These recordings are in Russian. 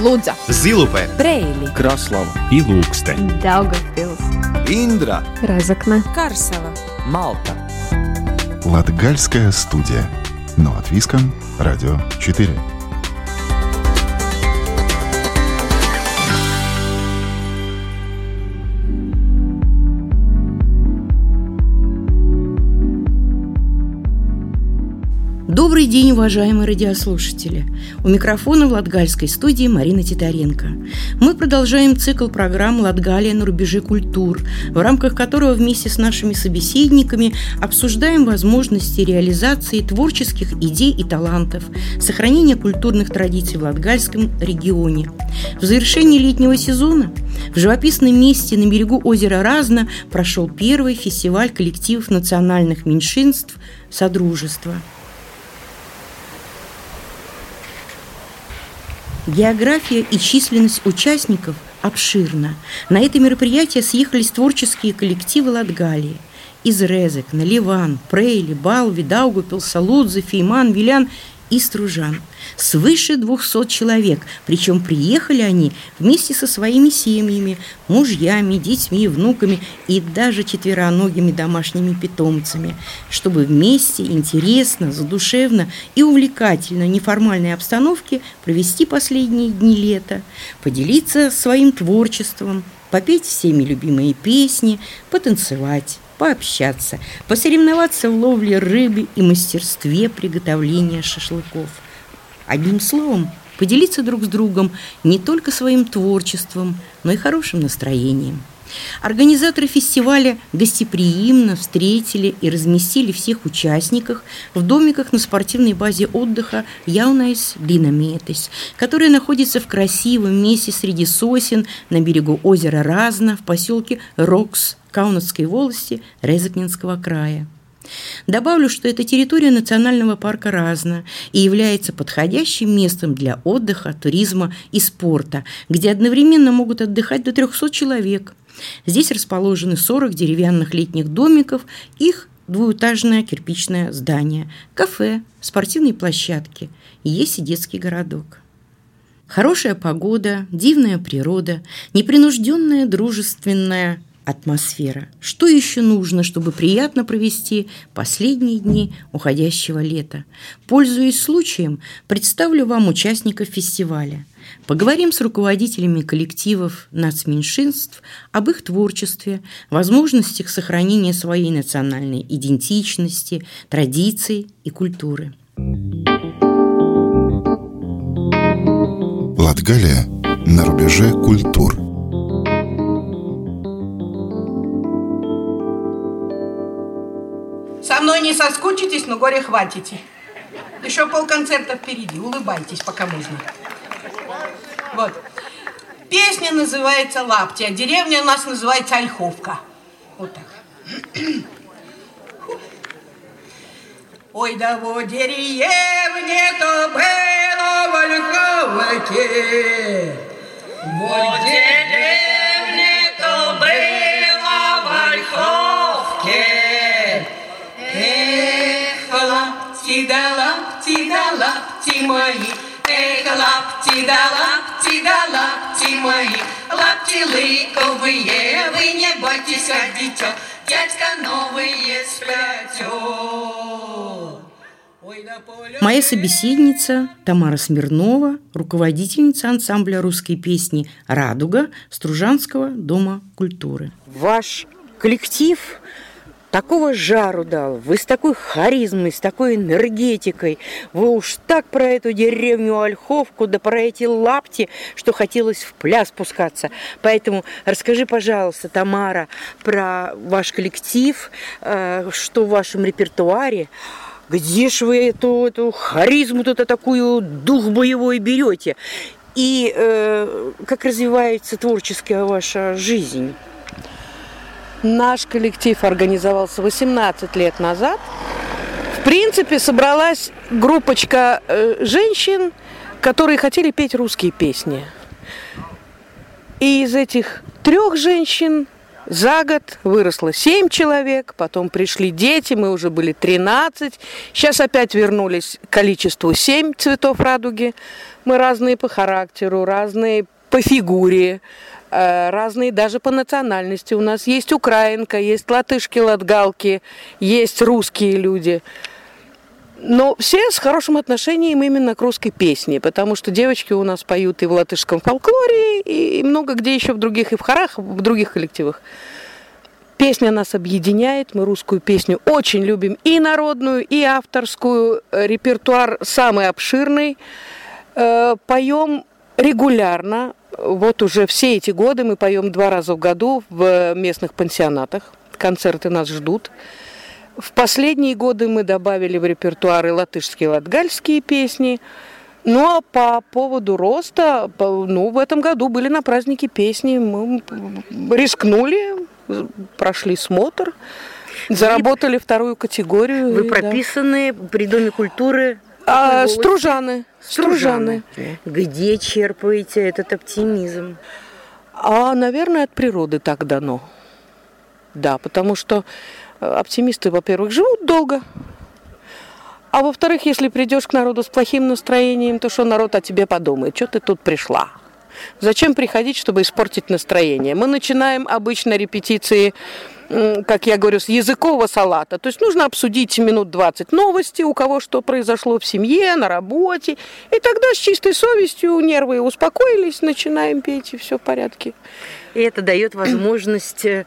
Лудза, Зилупе, Брейли, Краслава и Лукстен. Даугавпилс, Индра Разокна, Карсела. Малта Латгальская студия. Но от Виском, Радио 4. Добрый день, уважаемые радиослушатели! У микрофона в Латгальской студии Марина Титаренко. Мы продолжаем цикл программ «Латгалия на рубеже культур», в рамках которого вместе с нашими собеседниками обсуждаем возможности реализации творческих идей и талантов, сохранения культурных традиций в Латгальском регионе. В завершении летнего сезона в живописном месте на берегу озера Разно прошел первый фестиваль коллективов национальных меньшинств «Содружество». География и численность участников обширна. На это мероприятие съехались творческие коллективы Латгалии. Из Резекна, Ливан, Прейли, Балви, Даугупилса, Лудзы, Фейман, Вилян и Стружан. Свыше 200 человек, причем приехали они вместе со своими семьями, мужьями, детьми, внуками и даже четвероногими домашними питомцами, чтобы вместе интересно, задушевно и увлекательно в неформальной обстановке провести последние дни лета, поделиться своим творчеством, попеть всеми любимые песни, потанцевать пообщаться, посоревноваться в ловле рыбы и мастерстве приготовления шашлыков. Одним словом, поделиться друг с другом не только своим творчеством, но и хорошим настроением. Организаторы фестиваля гостеприимно встретили и разместили всех участников в домиках на спортивной базе отдыха Яунайс Динамиетис, которая находится в красивом месте среди сосен на берегу озера Разна в поселке Рокс Каунатской волости Резекненского края. Добавлю, что эта территория национального парка Разна и является подходящим местом для отдыха, туризма и спорта, где одновременно могут отдыхать до 300 человек. Здесь расположены 40 деревянных летних домиков, их двуэтажное кирпичное здание, кафе, спортивные площадки, есть и детский городок. Хорошая погода, дивная природа, непринужденная дружественная атмосфера. Что еще нужно, чтобы приятно провести последние дни уходящего лета? Пользуясь случаем, представлю вам участников фестиваля. Поговорим с руководителями коллективов нацменьшинств об их творчестве, возможностях сохранения своей национальной идентичности, традиций и культуры. Латгалия на рубеже культур. Не соскучитесь, но горе хватите. Еще полконцерта впереди. Улыбайтесь, пока можно. Вот. Песня называется «Лапти», а деревня у нас называется Ольховка. Вот так. Ой, да во деревне то было в Ольховке. Вот деревне то было в Ольховке. Эх, лапти да лапти да лапти мои, Эх, лапти да лапти да лапти мои, Лапти лыковые, вы не бойтесь, ходите, Дядька новые сплетет. Моя собеседница Тамара Смирнова, руководительница ансамбля русской песни «Радуга» Стружанского дома культуры. Ваш коллектив такого жару дал, вы с такой харизмой, с такой энергетикой, вы уж так про эту деревню Ольховку, да про эти лапти, что хотелось в пляс спускаться. Поэтому расскажи, пожалуйста, Тамара, про ваш коллектив, э, что в вашем репертуаре, где ж вы эту, эту харизму-то такую, дух боевой берете? И э, как развивается творческая ваша жизнь? Наш коллектив организовался 18 лет назад. В принципе, собралась группочка э, женщин, которые хотели петь русские песни. И из этих трех женщин За год выросло 7 человек, потом пришли дети, мы уже были 13. Сейчас опять вернулись к количеству 7 цветов радуги. Мы разные по характеру, разные по фигуре, разные даже по национальности. У нас есть украинка, есть латышки, латгалки, есть русские люди. Но все с хорошим отношением именно к русской песне, потому что девочки у нас поют и в латышском фолклоре, и много где еще в других, и в хорах, в других коллективах. Песня нас объединяет, мы русскую песню очень любим, и народную, и авторскую, репертуар самый обширный. Э, поем регулярно, вот уже все эти годы мы поем два раза в году в местных пансионатах, концерты нас ждут. В последние годы мы добавили в репертуар и латышские, и латгальские песни. Ну а по поводу роста, ну в этом году были на празднике песни, мы рискнули, прошли смотр, заработали вторую категорию. Вы прописаны да. при Доме культуры? А, стружаны. Стружаны. Где черпаете этот оптимизм? А, наверное, от природы так дано. Да, потому что оптимисты, во-первых, живут долго, а во-вторых, если придешь к народу с плохим настроением, то что народ о тебе подумает? Что ты тут пришла? Зачем приходить, чтобы испортить настроение? Мы начинаем обычно репетиции, как я говорю, с языкового салата. То есть нужно обсудить минут 20 новости, у кого что произошло в семье, на работе. И тогда с чистой совестью нервы успокоились, начинаем петь, и все в порядке. И это дает возможность э,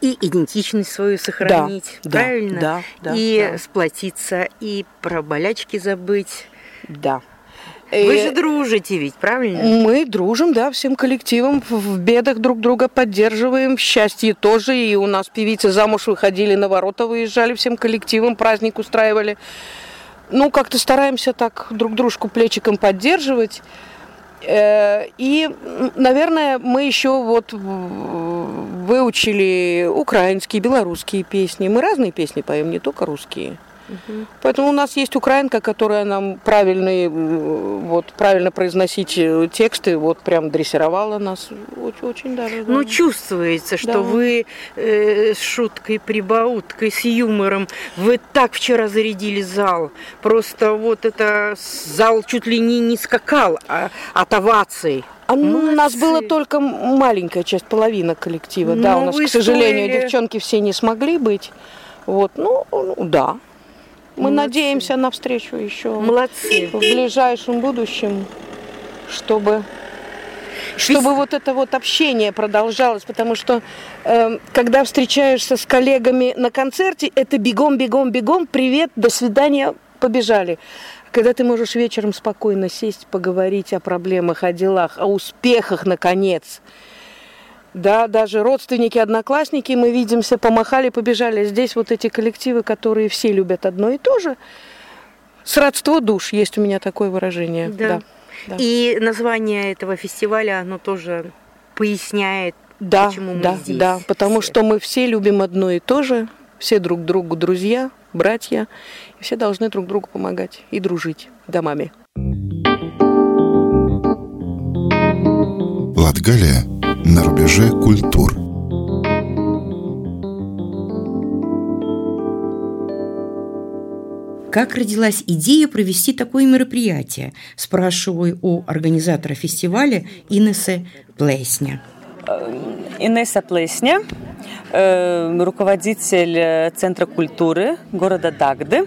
и идентичность свою сохранить, да, правильно? Да, да, и да. сплотиться, и про болячки забыть. Да. Вы же дружите ведь, правильно? Мы дружим, да, всем коллективом. В бедах друг друга поддерживаем, в счастье тоже. И у нас певицы замуж выходили, на ворота выезжали, всем коллективом праздник устраивали. Ну, как-то стараемся так друг дружку плечиком поддерживать. Э, и, наверное, мы еще вот выучили украинские, белорусские песни. Мы разные песни поем, не только русские. Угу. Поэтому у нас есть украинка, которая нам правильные, вот, правильно произносить э, тексты, вот прям дрессировала нас. Очень, очень даже. Да. Ну, чувствуется, что да. вы э, с шуткой, прибауткой, с юмором, вы так вчера зарядили зал. Просто вот это зал чуть ли не, не скакал а, от оваций. А у нас было только маленькая часть, половина коллектива. Ну, да, у нас, к сожалению, стоили... девчонки все не смогли быть. Вот, ну, ну да. Мы Молодцы. надеемся на встречу еще Молодцы. в ближайшем будущем, чтобы чтобы вот это вот общение продолжалось, потому что э, когда встречаешься с коллегами на концерте, это бегом, бегом, бегом, привет, до свидания, побежали. Когда ты можешь вечером спокойно сесть, поговорить о проблемах, о делах, о успехах, наконец. Да, даже родственники, одноклассники, мы видимся, помахали, побежали. Здесь вот эти коллективы, которые все любят одно и то же. Сродство душ, есть у меня такое выражение. Да. да, да. И название этого фестиваля, оно тоже поясняет, да, почему да, мы здесь. Да, потому все. что мы все любим одно и то же, все друг другу друзья, братья, и все должны друг другу помогать и дружить домами. Латгалия на рубеже культур. Как родилась идея провести такое мероприятие? Спрашиваю у организатора фестиваля Инессы Плесня. Инесса Плесня, э, руководитель Центра культуры города Дагды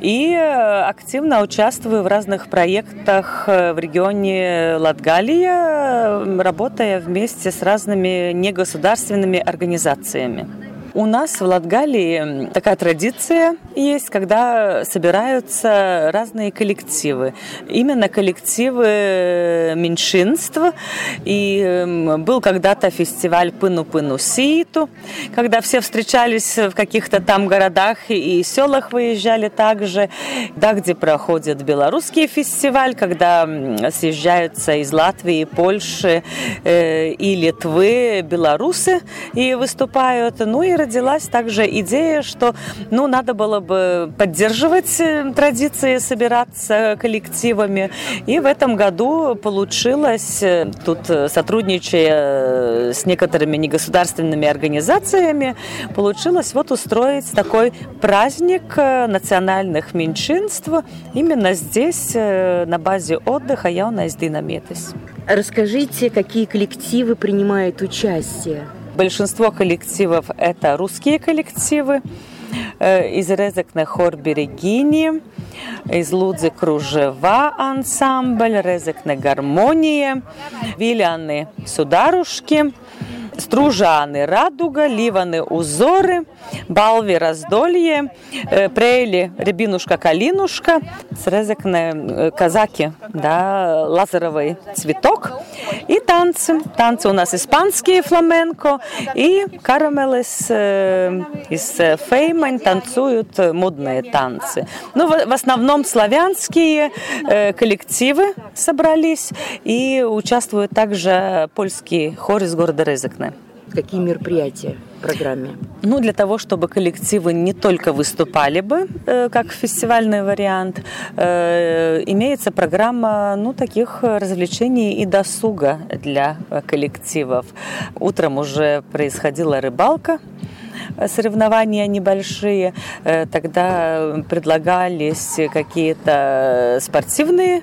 и э, активно участвую в разных проектах э, в регионе Латгалия, работая вместе с разными негосударственными организациями. У нас в Латгалии такая традиция есть, когда собираются разные коллективы. Именно коллективы меньшинств. И был когда-то фестиваль Пыну-Пыну Ситу, когда все встречались в каких-то там городах и селах выезжали также. Да, где проходит белорусский фестиваль, когда съезжаются из Латвии, Польши э, и Литвы белорусы и выступают. Ну и родилась также идея, что ну, надо было бы поддерживать э, традиции собираться коллективами. И в этом году получилось, э, тут сотрудничая с некоторыми негосударственными организациями, получилось вот устроить такой праздник национальных меньшинств именно здесь, на базе отдыха Яунais Динамитис. Расскажите, какие коллективы принимают участие? Большинство коллективов – это русские коллективы. Э, из Резекне хор Берегини, из Лудзы Кружева ансамбль, Резекне гармония, Виляны Сударушки – Стружаны Радуга, Ливаны Узоры, Балви Раздолье, э, Прейли Рябинушка Калинушка, Срезекне э, Казаки, да, Лазаровый цветок и танцы. Танцы у нас испанские фламенко и Карамелес э, из Феймань танцуют модные танцы. Ну, в основном славянские коллективы собрались и участвуют также польский хор из города Резекне какие мероприятия в программе? Ну, для того, чтобы коллективы не только выступали бы, э, как фестивальный вариант, э, имеется программа ну, таких развлечений и досуга для коллективов. Утром уже происходила рыбалка, соревнования небольшие, э, тогда предлагались какие-то спортивные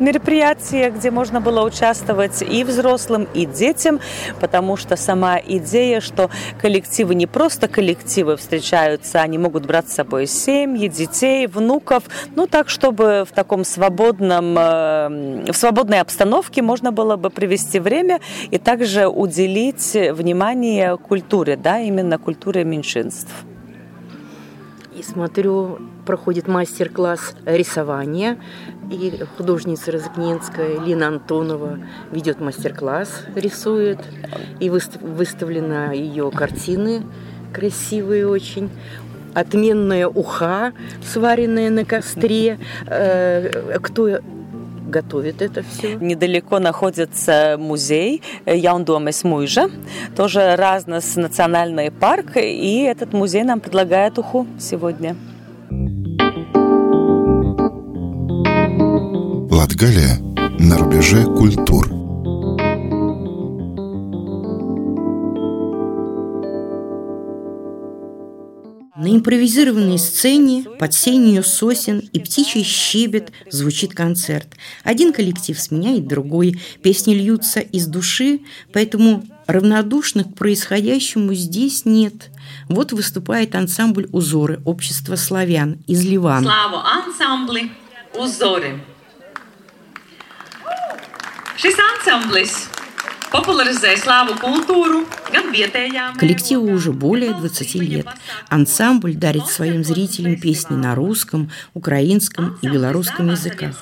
мероприятия, где можно было участвовать и взрослым, и детям, потому что сама идея, что коллективы не просто коллективы встречаются, они могут брать с собой семьи, детей, внуков, ну так, чтобы в таком свободном, э, в свободной обстановке можно было бы провести время и также уделить внимание культуре, да, именно культуре меньшинств. И смотрю, проходит мастер-класс рисования. И художница Розыкненская Лина Антонова ведет мастер-класс, рисует. И выставлена ее картины красивые очень отменная уха, сваренная на костре. Э, кто готовит это все. Недалеко находится музей Яундомес Муйжа, тоже разнонациональный парк, и этот музей нам предлагает уху сегодня. Латгалия на рубеже культур – На импровизированной сцене под сенью сосен и птичий щебет звучит концерт. Один коллектив сменяет другой, песни льются из души, поэтому равнодушных к происходящему здесь нет. Вот выступает ансамбль «Узоры» общества славян из Ливана. Славу ансамбли «Узоры». Šis ansamblis популяризуя славу культуру, Коллективу уже более 20 лет. Ансамбль дарит своим зрителям песни на русском, украинском и белорусском языках.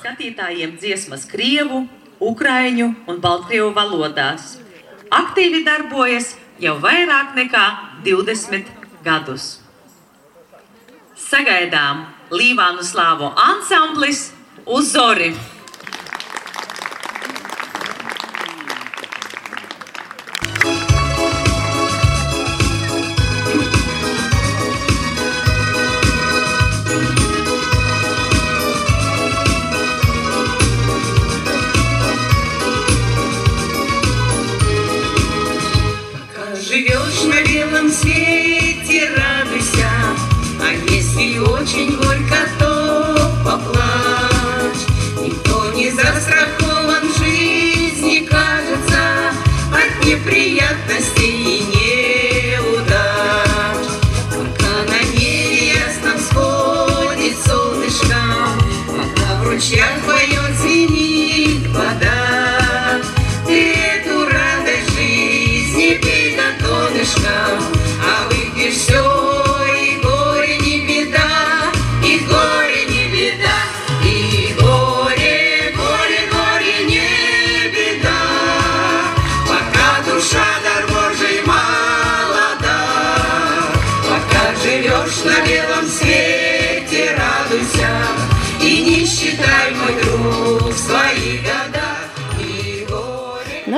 Ukraiņu un Baltkrievu valodās. Aktīvi darbojas jau vairāk nekā 20 gadus. Sagaidām Līvānu slāvu ansamblis Uzori.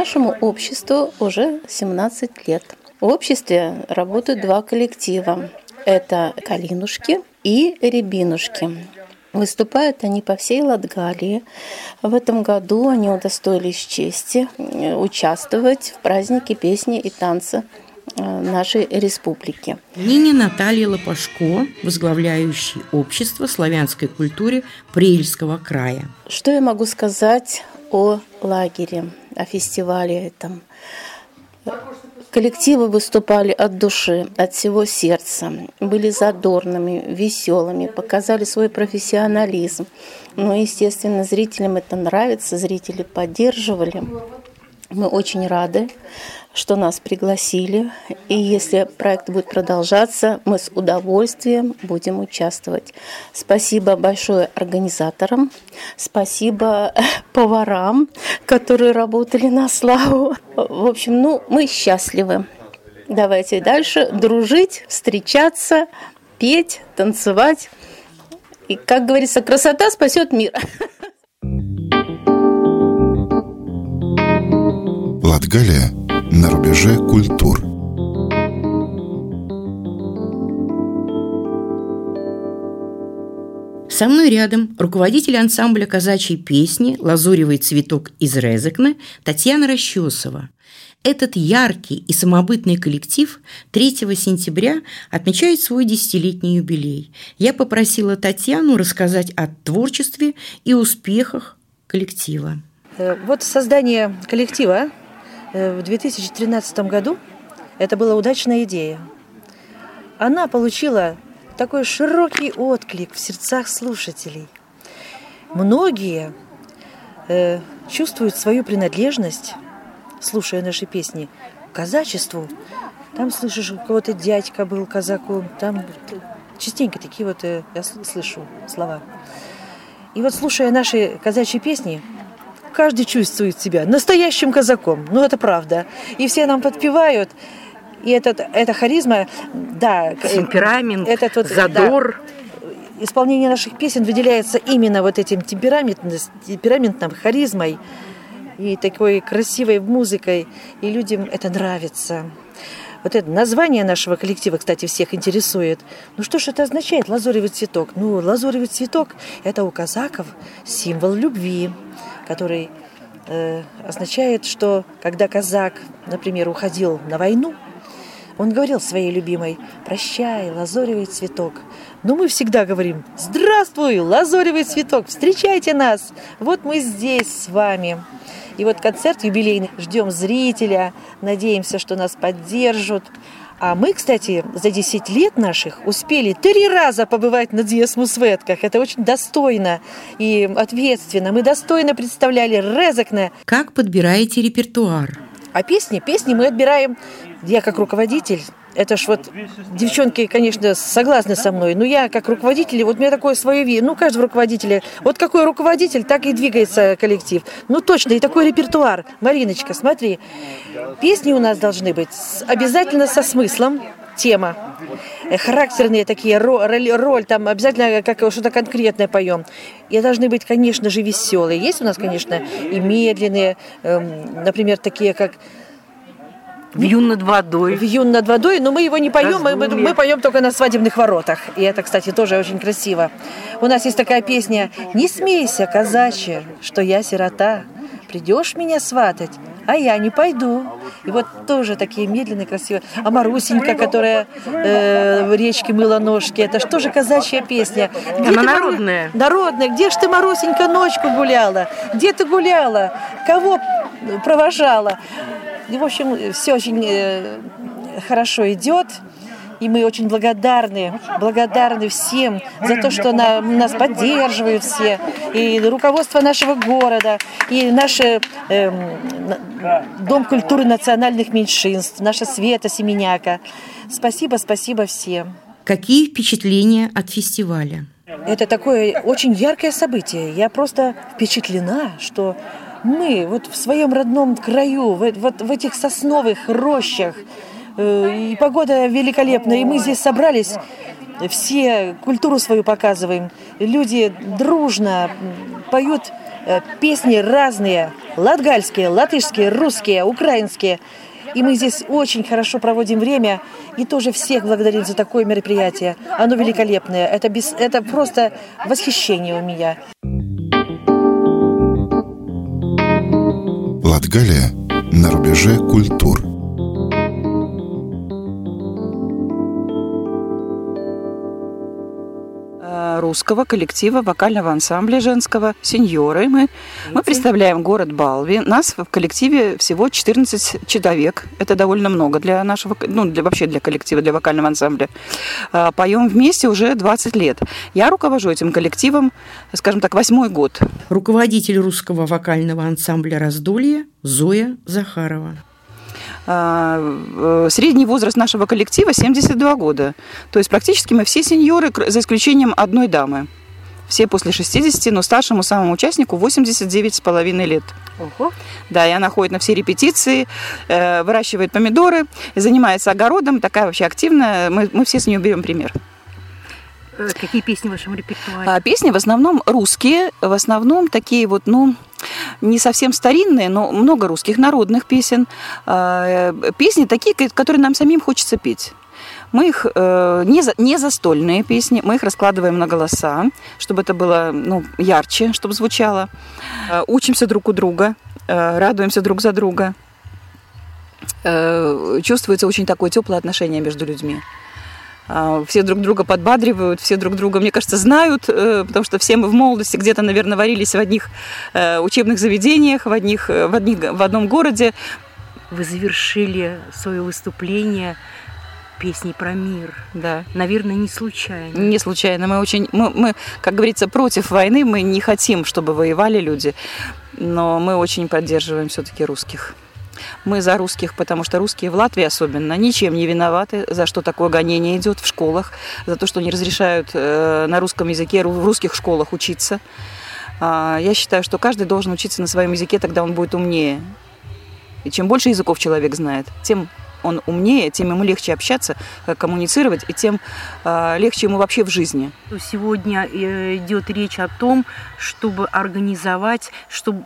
Нашему обществу уже 17 лет. В обществе работают два коллектива. Это «Калинушки» и «Рябинушки». Выступают они по всей Латгалии. В этом году они удостоились чести э, участвовать в празднике песни и танца э, нашей республики. Нине Наталья Лопашко, возглавляющий общество славянской культуре Прельского края. Что я могу сказать о лагере, о фестивале этом? Коллективы выступали от души, от всего сердца, были задорными, веселыми, показали свой профессионализм. Ну, естественно, зрителям это нравится, зрители поддерживали. Мы очень рады что нас пригласили. И если проект будет продолжаться, мы с удовольствием будем участвовать. Спасибо большое организаторам, спасибо поварам, которые работали на славу. В общем, ну, мы счастливы. Давайте дальше дружить, встречаться, петь, танцевать. И, как говорится, красота спасет мир. Латгалия на рубеже культур. Со мной рядом руководитель ансамбля казачьей песни «Лазуревый цветок» из Резекна Татьяна Расчесова. Этот яркий и самобытный коллектив 3 сентября отмечает свой десятилетний юбилей. Я попросила Татьяну рассказать о творчестве и успехах коллектива. Э, вот создание коллектива Э, в 2013 году это была удачная идея. Она получила такой широкий отклик в сердцах слушателей. Многие э, чувствуют свою принадлежность, слушая наши песни, к казачеству. Там слышишь, у кого-то дядька был казаком, там частенько такие вот э, я слышу слова. И вот слушая наши казачьи песни, каждый чувствует себя настоящим казаком. Ну, это правда. И все нам подпевают. И этот, эта харизма, да. Э, Темперамент, этот вот, задор. Да, исполнение наших песен выделяется именно вот этим темпераментом, харизмой и такой красивой музыкой. И людям это нравится. Вот это название нашего коллектива, кстати, всех интересует. Ну что же это означает, лазоревый цветок? Ну, лазоревый цветок – это у казаков символ любви который э, означает, что когда казак, например, уходил на войну, он говорил своей любимой «Прощай, лазоревый цветок». Но мы всегда говорим «Здравствуй, лазоревый цветок, встречайте нас! Вот мы здесь с вами». И вот концерт юбилейный, ждем зрителя, надеемся, что нас поддержат. А мы, кстати, за 10 лет наших успели три раза побывать на Диасмусветках. Это очень достойно и ответственно. Мы достойно представляли Резекне. Как подбираете репертуар? А песни? Песни мы отбираем, я как руководитель, это ж вот девчонки, конечно, согласны со мной, но я как руководитель, вот у меня такое свое видение, ну, каждого руководителя, вот какой руководитель, так и двигается коллектив. Ну, точно, и такой репертуар. Мариночка, смотри, песни у нас должны быть обязательно со смыслом, тема. Э, характерные такие, роль, роль там обязательно как что-то конкретное поем. И должны быть, конечно же, веселые. Есть у нас, конечно, и медленные, эм, например, такие как Вьюн над водой. Вьюн над водой, но мы его не поем, мы, мы поем только на свадебных воротах. И это, кстати, тоже очень красиво. У нас есть такая песня «Не смейся, казачья, что я сирота, придешь меня сватать, а я не пойду». И вот тоже такие медленные, красивые. А Марусенька, которая э, в речке мыла ножки, это же казачья песня? Где Она народная. Мару... Народная. Где ж ты, Марусенька, ночку гуляла? Где ты гуляла? Кого провожала? И, в общем, все очень э, хорошо идет. И мы очень благодарны, благодарны всем за то, что на, нас поддерживают все. И руководство нашего города, и наш э, Дом культуры национальных меньшинств, наша Света Семеняка. Спасибо, спасибо всем. Какие впечатления от фестиваля? Это такое очень яркое событие. Я просто впечатлена, что мы вот в своем родном краю, вот в этих сосновых рощах, э, и погода великолепная, и мы здесь собрались, все культуру свою показываем, люди дружно поют э, песни разные, латгальские, латышские, русские, украинские. И мы здесь очень хорошо проводим время и тоже всех благодарим за такое мероприятие. Оно великолепное. Это, без, это просто восхищение у меня. Латгалия на рубеже культур. Русского коллектива вокального ансамбля женского «Сеньоры». Мы, мы представляем город Балви. Нас в коллективе всего 14 человек. Это довольно много для нашего, ну, для, вообще для коллектива, для вокального ансамбля. А, поем вместе уже 20 лет. Я руковожу этим коллективом, скажем так, восьмой год. Руководитель русского вокального ансамбля «Раздолье» Зоя Захарова. А, э, средний возраст нашего коллектива 72 года. То есть практически мы все сеньоры, за исключением одной дамы. Все после 60, но старшему самому участнику 89 с половиной лет. Ого. Да, и она ходит на все репетиции, э, выращивает помидоры, занимается огородом, такая вообще активная. Мы, мы все с нее берем пример. Э, какие песни в вашем репертуаре? А, песни в основном русские, в основном такие вот, ну, не совсем старинные, но много русских народных песен. А, песни такие, которые нам самим хочется петь. Мы их э, не, не застольные песни, мы их раскладываем на голоса, чтобы это было ну, ярче, чтобы звучало. Э, учимся друг у друга, э, радуемся друг за друга. Э, чувствуется очень такое теплое отношение между людьми. А, все друг друга подбадривают, все друг друга, мне кажется, знают, э, потому что все мы в молодости где-то, наверное, варились в одних э, учебных заведениях, в, одних, э, в, одних, в одном городе. Вы завершили свое выступление песней про мир. Да. Наверное, не случайно. Не случайно. Мы очень, мы, мы, как говорится, против войны. Мы не хотим, чтобы воевали люди, но мы очень поддерживаем все-таки русских. Мы за русских, потому что русские в Латвии особенно ничем не виноваты, за что такое гонение идет в школах, за то, что не разрешают э, на русском языке в русских школах учиться. А, я считаю, что каждый должен учиться на своем языке, тогда он будет умнее. И чем больше языков человек знает, тем он умнее, тем ему легче общаться, э, коммуницировать, и тем э, легче ему вообще в жизни. Сегодня э, идет речь о том, чтобы организовать чтобы,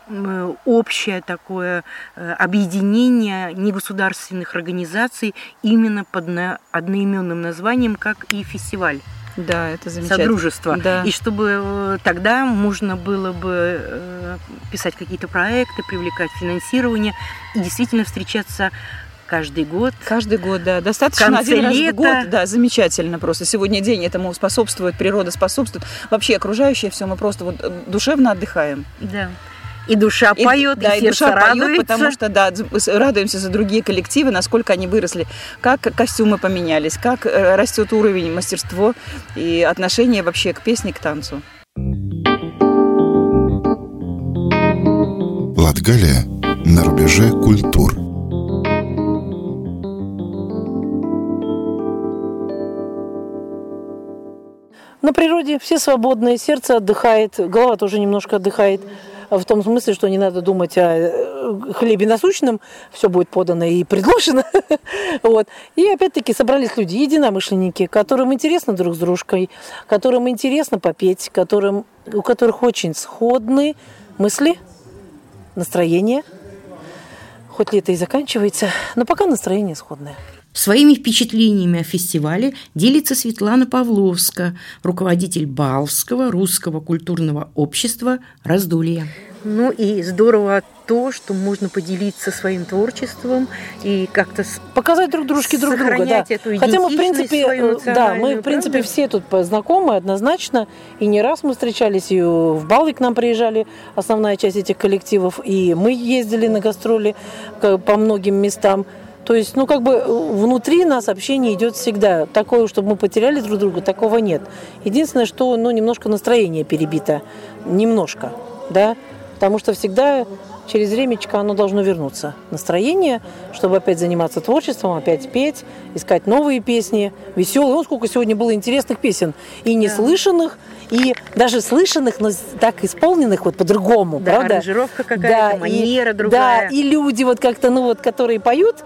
общее такое объединение негосударственных организаций именно под одноименным названием, как и фестиваль. Да, это замечательно. Содружество. Да. И чтобы тогда можно было бы писать какие-то проекты, привлекать финансирование и действительно встречаться каждый год. Каждый год, да. Достаточно один раз в год. Да, замечательно просто. Сегодня день этому способствует, природа способствует. Вообще окружающее все, мы просто вот э, душевно отдыхаем. Да. И душа поет, и, да, и, и душа радуется. поет, потому что да, радуемся за другие коллективы, насколько они выросли, как костюмы поменялись, как э, растет уровень, мастерство и отношение вообще к песне, к танцу. Латгалия на рубеже культур. На природе все свободные, сердце отдыхает, голова тоже немножко отдыхает. В том смысле, что не надо думать о э, хлебе насущном, все будет подано и предложено. вот. И опять-таки собрались люди, единомышленники, которым интересно друг с дружкой, которым интересно попеть, которым, у которых очень сходны мысли, настроение. Хоть лето и заканчивается, но пока настроение сходное. Своими впечатлениями о фестивале делится Светлана Павловска, руководитель Балского русского культурного общества «Раздолье». Ну и здорово то, что можно поделиться своим творчеством и как-то показать друг дружке друг друга, да. Эту Хотя мы в принципе, э, да, мы в принципе правда? все тут знакомы однозначно, и не раз мы встречались и в Балвик к нам приезжали основная часть этих коллективов, и мы ездили на гастроли по многим местам. То есть, ну, как бы э, внутри нас общение идет всегда. Такое, чтобы мы потеряли друг друга, такого нет. Единственное, что, ну, немножко настроение перебито. Немножко, да. Потому что всегда через времечко оно должно вернуться. Настроение, чтобы опять заниматься творчеством, опять петь, искать новые песни, веселые. Ну, сколько сегодня было интересных песен. И неслышанных, и даже слышанных, но так исполненных вот по-другому, да, правда? аранжировка какая-то, да, манера и, другая. Да, и люди вот как-то, ну вот, которые поют,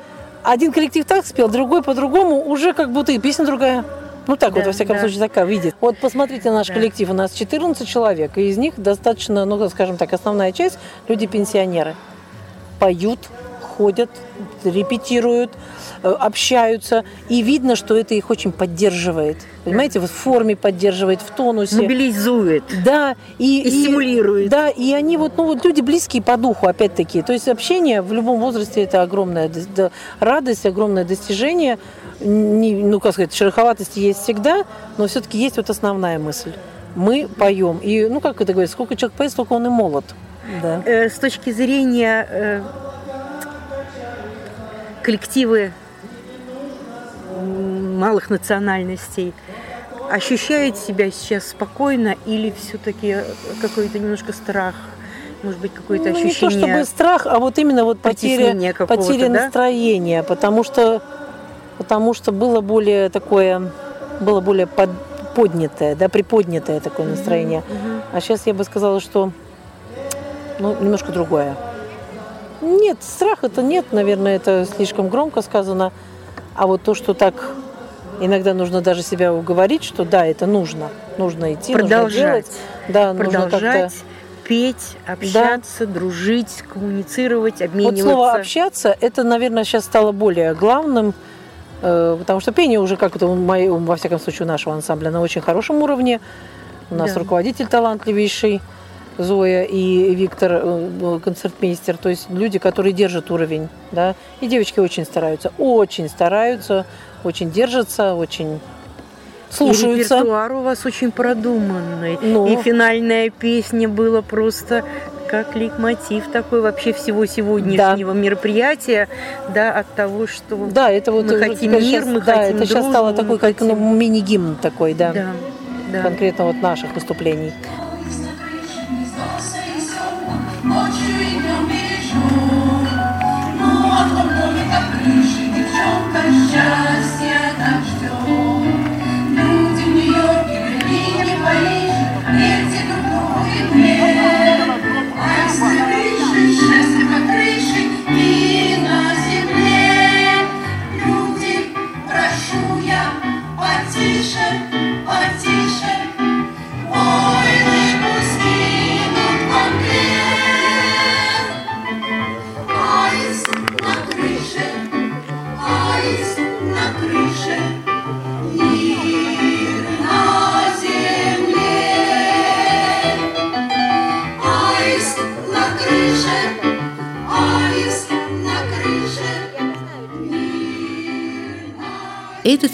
один коллектив так спел, другой по-другому, уже как будто и песня другая. Ну так да, вот, во всяком да. случае, такая видит. Вот посмотрите наш да. коллектив, у нас 14 человек, и из них достаточно, ну, скажем так, основная часть – люди-пенсионеры. Поют, приходят, репетируют, общаются, и видно, что это их очень поддерживает. Понимаете, вот в форме поддерживает, в тонусе. Мобилизует. Да, и, И стимулирует. Да, и они вот, ну, вот люди близкие по духу, опять-таки. То есть общение в любом возрасте это огромная радость, огромное достижение. Не, ну, как сказать, шероховатости есть всегда, но все-таки есть вот основная мысль. Мы поем. И, ну, как это говорится, сколько человек поет, столько он и молод. Да. Э, С точки зрения э, коллективы малых национальностей ощущают себя сейчас спокойно или все-таки какой-то немножко страх, может быть, какое-то Ну, не то ощущение? чтобы страх, а вот именно вот потеря, потеря да? настроения, потому что, потому что было более такое, было более под- поднятое, да, приподнятое такое настроение. А сейчас я бы сказала, что ну, немножко другое. Нет, страх это нет, наверное, это слишком громко сказано. А вот то, что так иногда нужно даже себя уговорить, что да, это нужно, нужно идти, нужно Продолжать. делать. Да, нужно как-то Продолжать петь, общаться, дружить, коммуницировать, Вот обмениваться. слово общаться, это, наверное, сейчас стало более главным, э, потому что пение уже как это, во всяком случае, у нашего ансамбля на очень хорошем уровне. У нас Да. руководитель талантливейший Зоя и Виктор, э, концертмейстер, то есть люди, которые держат уровень, да. И девочки очень стараются, очень стараются, очень держатся, очень И слушаются. репертуар у вас очень продуманный. Ну. И финальная песня была просто как лейтмотив такой вообще всего сегодняшнего мероприятия, да, от того, что Да, это вот мы хотим мир, щас- мы да, хотим это сейчас стало такой, как ну, хотим- мини-гимн такой, да. Да, да. Конкретно вот наших выступлений. Люди в Нью-Йорке, Берлине, Париже, верьте друг другу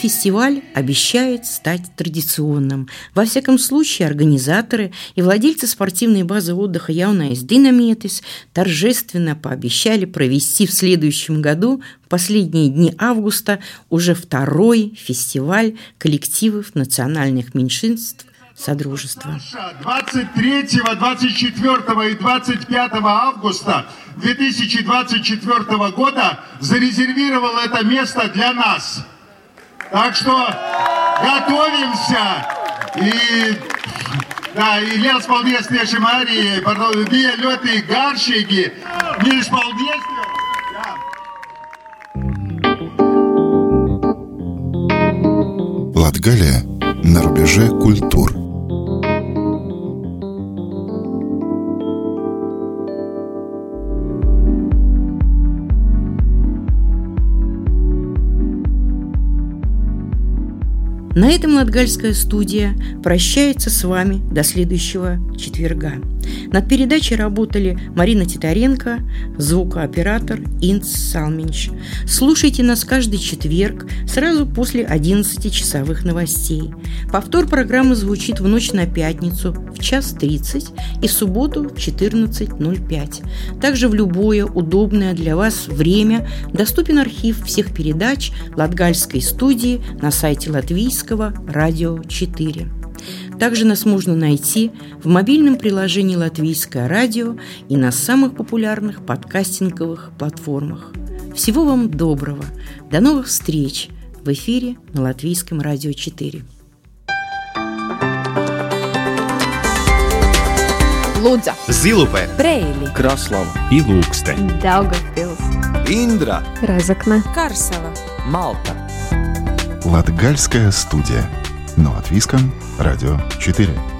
фестиваль обещает стать традиционным. Во всяком случае, организаторы и владельцы спортивной базы отдыха Яунайс Динамиетис торжественно пообещали провести в следующем году, в последние дни августа, уже второй фестиваль коллективов национальных меньшинств Содружества. 23, 24 и 25 августа 2024 года зарезервировал это место для нас. Так что готовимся. И да, и Лес Полдесные Марии, bija ļoti garšīgi. Mīļš, paldies! tev! Латгалия на рубеже культур. На этом Латгальская студия прощается с вами до следующего четверга. Над передачей работали Марина Титаренко, звукооператор Инц Салминч. Слушайте нас каждый четверг сразу после 11-часовых новостей. Повтор программы звучит в ночь на пятницу в час 30 и в субботу в 14.05. Также в любое удобное для вас время доступен архив всех передач Латгальской студии на сайте Латвийского радио 4. Также нас можно найти в мобильном приложении «Латвийское радио» и на самых популярных подкастинговых платформах. Всего вам доброго! До новых встреч в эфире на Латвийском радио 4. Лудза, Zilupē, Preili, Kraslava, Ilūkste, Daugavpils, Индра, Разокна, Карсела, Малта. Латгальская студия. На латвийском радио 4.